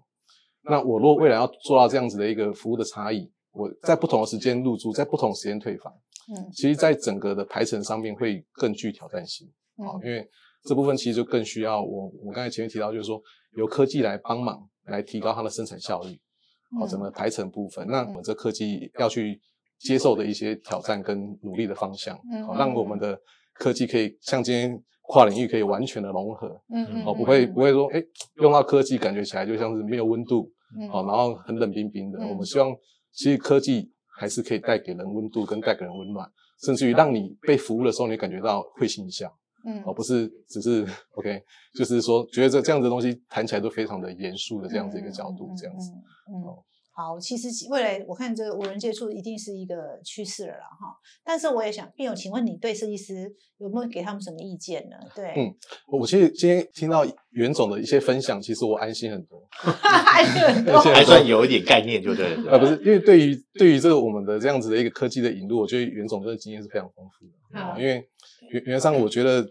那我若未来要做到这样子的一个服务的差异，我在不同的时间入住，在不同时间退房，嗯，其实，在整个的排程上面会更具挑战性啊，因为这部分其实就更需要我我刚才前面提到，就是说由科技来帮忙，来提高它的生产效率，好，整个排程部分，那我们这科技要去接受的一些挑战跟努力的方向，好，让我们的科技可以像今天跨领域可以完全的融合，嗯嗯，哦，不会不会说，哎，用到科技感觉起来就像是没有温度，好，然后很冷冰冰的。我们希望其实科技还是可以带给人温度跟带给人温暖，甚至于让你被服务的时候，你感觉到会心一笑。嗯，而不是只是 OK，就是说觉得这这样子的东西谈起来都非常的严肃的这样子一个角度，这样子。嗯，好，其实未来我看这个无人接触一定是一个趋势了啦，哈。但是我也想，并有请问你对设计师有没有给他们什么意见呢？对，嗯，我其实今天听到袁总的一些分享，其实我安心很多，[laughs] 安心很 [laughs] 多，还算有一点概念，就对了。呃，不是，因为对于对于这个我们的这样子的一个科技的引入，我觉得袁总这个经验是非常丰富的，因为原原上我觉得。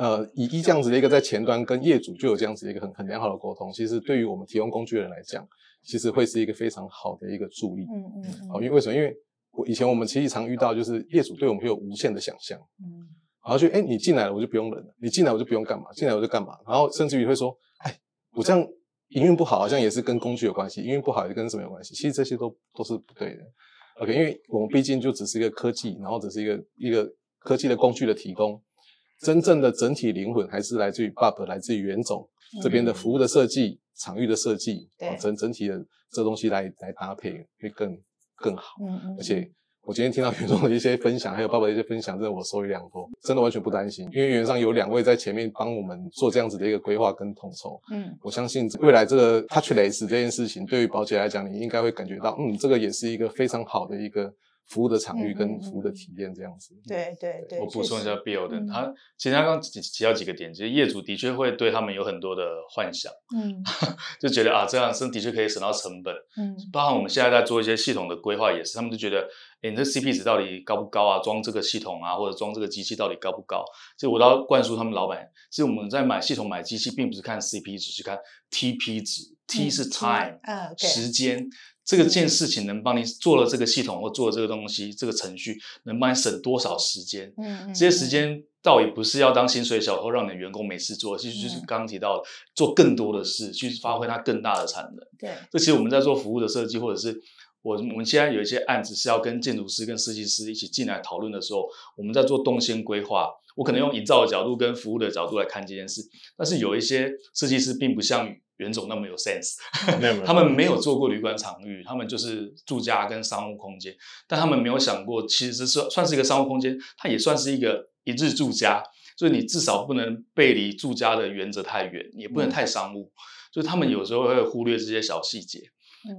呃，以一这样子的一个在前端跟业主就有这样子的一个很很良好的沟通，其实对于我们提供工具人来讲，其实会是一个非常好的一个助力。嗯嗯嗯。好，因为为什么？因为我以前我们其实常遇到就是业主对我们会有无限的想象。嗯。然后就哎，你进来了我就不用忍了，你进来我就不用干嘛，进来我就干嘛。然后甚至于会说，哎，我这样营运不好，好像也是跟工具有关系；营运不好也跟什么有关系？其实这些都都是不对的。OK，因为我们毕竟就只是一个科技，然后只是一个一个科技的工具的提供。真正的整体灵魂还是来自于 Bob，来自于袁总这边的服务的设计、场域的设计，整整体的这东西来来搭配会更更好。嗯嗯。而且我今天听到袁总的一些分享，还有爸爸的一些分享，真的我受益良多，真的完全不担心，因为原上有两位在前面帮我们做这样子的一个规划跟统筹。嗯。我相信未来这个 Touchless 这件事情，对于宝姐来讲，你应该会感觉到，嗯，这个也是一个非常好的一个。服务的场域跟服务的体验这样子，对对对。我补充一下 Bill 的，他其实他刚提提到几个点，其实业主的确会对他们有很多的幻想，嗯，[laughs] 就觉得啊这样是的确可以省到成本，嗯，包含我们现在在做一些系统的规划也是，他们就觉得，哎，你这 CP 值到底高不高啊？装这个系统啊，或者装这个机器到底高不高？所以我都要灌输他们老板，其实我们在买系统买机器，并不是看 CP 值，是看 TP 值，T 是 time，嗯，时间。这个件事情能帮你做了这个系统或做了这个东西，这个程序能帮你省多少时间？嗯，这些时间倒也不是要当薪水小偷，让你的员工没事做，其实就是刚刚提到做更多的事，去发挥它更大的产能。对，这其实我们在做服务的设计，或者是我我们现在有一些案子是要跟建筑师、跟设计师一起进来讨论的时候，我们在做动线规划，我可能用营造的角度跟服务的角度来看这件事，但是有一些设计师并不像。袁总那么有 sense，[laughs] [laughs] 他们没有做过旅馆场域，他们就是住家跟商务空间，但他们没有想过，其实是算是一个商务空间，它也算是一个一日住家，所以你至少不能背离住家的原则太远，也不能太商务，所以他们有时候会忽略这些小细节。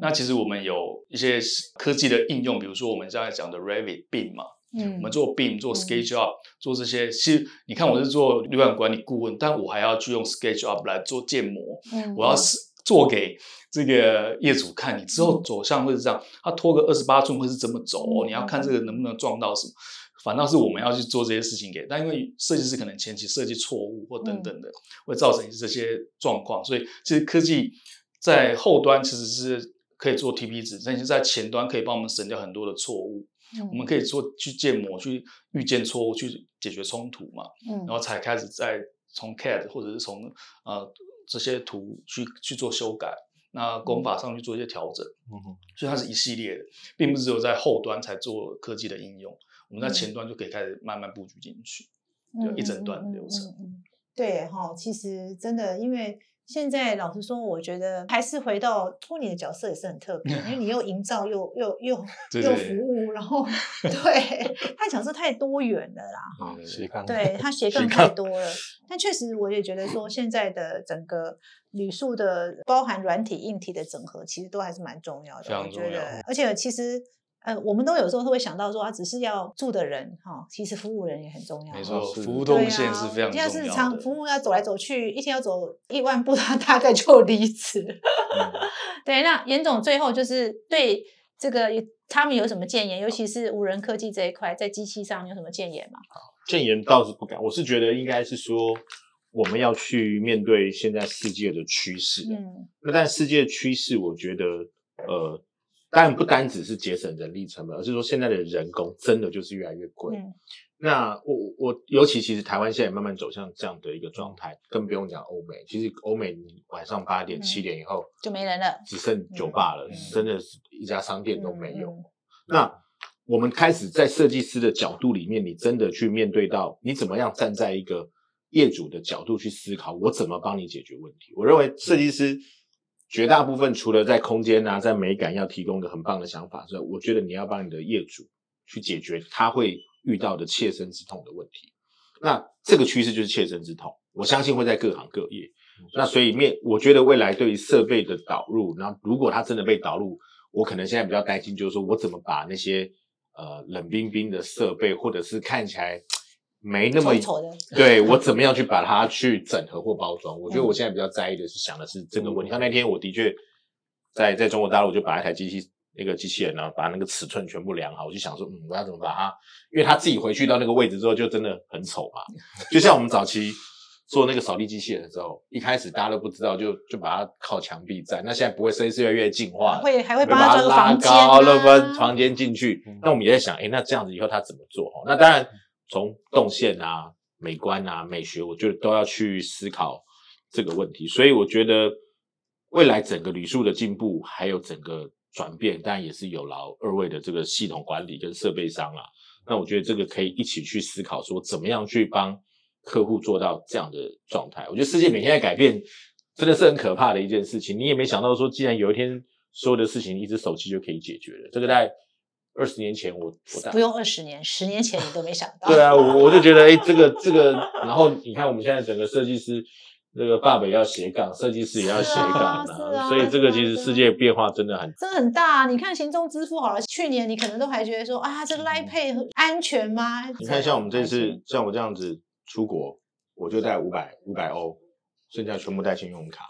那其实我们有一些科技的应用，比如说我们刚才讲的 Revit BIM 嘛。嗯，我们做 BIM 做 SketchUp 做这些，其实你看我是做旅馆管理顾问，但我还要去用 SketchUp 来做建模。嗯，我要是做给这个业主看，你之后走向会是这样，他拖个二十八寸会是怎么走？你要看这个能不能撞到什么，反倒是我们要去做这些事情给。但因为设计师可能前期设计错误或等等的，会造成这些状况，所以其实科技在后端其实是可以做 TP 值，但是在前端可以帮我们省掉很多的错误。我们可以做去建模，去预见错误，去解决冲突嘛，然后才开始再从 CAD 或者是从呃这些图去去做修改，那工法上去做一些调整。嗯哼，所以它是一系列的，并不是只有在后端才做科技的应用，我们在前端就可以开始慢慢布局进去，就一整段流程。对哈，其实真的因为。现在老实说，我觉得还是回到托尼的角色也是很特别，因为你又营造又又又 [laughs] 又服务，然后 [laughs] 对他角色太多元了啦，哈，对他斜杠太多了。[laughs] 但确实我也觉得说，现在的整个旅宿的包含软体硬体的整合，其实都还是蛮重要的。我觉得，而且其实。呃，我们都有时候会想到说，啊只是要住的人哈，其实服务人也很重要。没错，服务动线是非常重要的。现在是长服务要走来走去，一天要走一万步，他大概就离职。[laughs] 对，那严总最后就是对这个他们有什么建言？尤其是无人科技这一块，在机器上有什么建言吗？建言倒是不敢，我是觉得应该是说，我们要去面对现在世界的趋势。嗯，那但世界趋势，我觉得呃。当然不单只是节省人力成本，而是说现在的人工真的就是越来越贵。那我我尤其其实台湾现在慢慢走向这样的一个状态，更不用讲欧美。其实欧美晚上八点七点以后就没人了，只剩酒吧了，真的是一家商店都没有。那我们开始在设计师的角度里面，你真的去面对到你怎么样站在一个业主的角度去思考，我怎么帮你解决问题？我认为设计师绝大部分除了在空间啊，在美感要提供一个很棒的想法之外，我觉得你要帮你的业主去解决他会。遇到的切身之痛的问题，那这个趋势就是切身之痛，我相信会在各行各业。那所以面，我觉得未来对于设备的导入，然后如果它真的被导入，我可能现在比较担心，就是说我怎么把那些呃冷冰冰的设备，或者是看起来没那么丑的 [laughs] 对我怎么样去 [laughs] 把它去整合或包装？我觉得我现在比较在意的是想的是这个问题。像那天我的确在在中国大陆就把一台机器。那个机器人呢，把那个尺寸全部量好，我就想说，嗯，我要怎么把它？因为他自己回去到那个位置之后，就真的很丑嘛。[laughs] 就像我们早期做那个扫地机器人的时候，一开始大家都不知道，就就把它靠墙壁站。那现在不会，声音是越来越进化，会还会把它拉高，那个房间进去。那我们也在想，哎，那这样子以后他怎么做？那当然，从动线啊、美观啊、美学，我觉得都要去思考这个问题。所以我觉得未来整个旅宿的进步，还有整个。转变，当然也是有劳二位的这个系统管理跟设备商啊。那我觉得这个可以一起去思考，说怎么样去帮客户做到这样的状态。我觉得世界每天在改变，真的是很可怕的一件事情。你也没想到说，既然有一天所有的事情一只手机就可以解决了，这个在二十年前我我不用二十年，十年前你都没想到。对啊，我我就觉得，哎，这个这个，然后你看我们现在整个设计师。那个爸爸也要斜杠，设计师也要斜杠啊，所以这个其实世界变化真的很，真的很大。你看行动支付好了，去年你可能都还觉得说啊，这个赖配安全吗？你看像我们这次像我这样子出国，我就带五百五百欧，剩下全部带信用卡。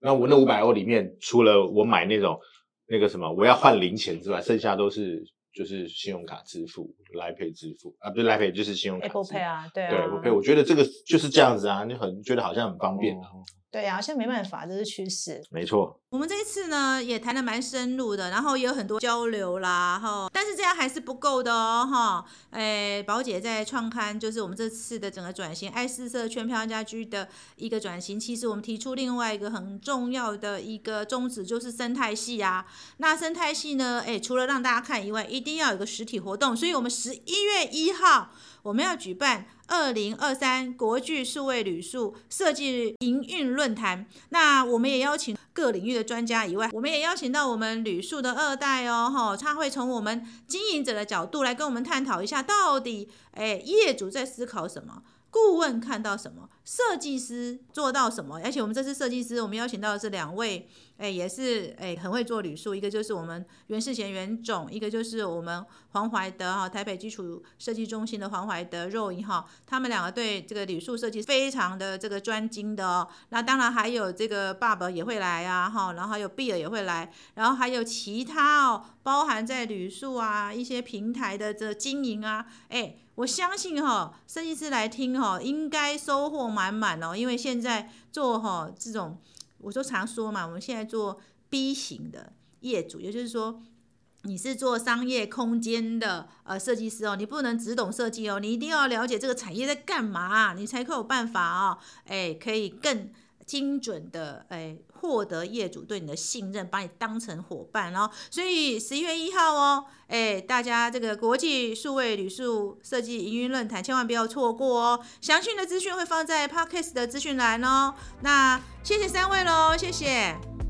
那我那五百欧里面，除了我买那种那个什么我要换零钱之外，剩下都是。就是信用卡支付，来 Pay 支付啊，不是来 Pay 就是信用卡。Apple Pay 啊，对啊。对，Apple Pay，我觉得这个就是这样子啊，你很觉得好像很方便啊。对啊，现在没办法，这是趋势。没错，我们这一次呢也谈的蛮深入的，然后也有很多交流啦，哈。但是这样还是不够的哦，哈。诶，宝姐在创刊，就是我们这次的整个转型，爱四色圈漂亮家居的一个转型。其实我们提出另外一个很重要的一个宗旨，就是生态系啊。那生态系呢，诶，除了让大家看以外，一定要有个实体活动。所以我们十一月一号。我们要举办二零二三国际数位旅宿设计营运论坛，那我们也邀请各领域的专家以外，我们也邀请到我们旅宿的二代哦，哈，他会从我们经营者的角度来跟我们探讨一下，到底哎业主在思考什么。顾问看到什么，设计师做到什么，而且我们这次设计师，我们邀请到的是两位，哎，也是哎很会做旅宿，一个就是我们袁世贤袁总，一个就是我们黄怀德哈，台北基础设计中心的黄怀德肉一哈，他们两个对这个旅宿设计非常的这个专精的哦。那当然还有这个爸爸也会来啊哈，然后还有比尔也会来，然后还有其他哦，包含在旅宿啊一些平台的这经营啊，哎。我相信哈，设计师来听哈，应该收获满满哦。因为现在做哈这种，我都常说嘛，我们现在做 B 型的业主，也就是说，你是做商业空间的呃设计师哦，你不能只懂设计哦，你一定要了解这个产业在干嘛，你才可有办法哦，哎，可以更。精准的诶，获得业主对你的信任，把你当成伙伴哦。所以十一月一号哦，诶，大家这个国际数位旅宿设计营运论坛千万不要错过哦。详细的资讯会放在 Podcast 的资讯栏哦。那谢谢三位喽，谢谢。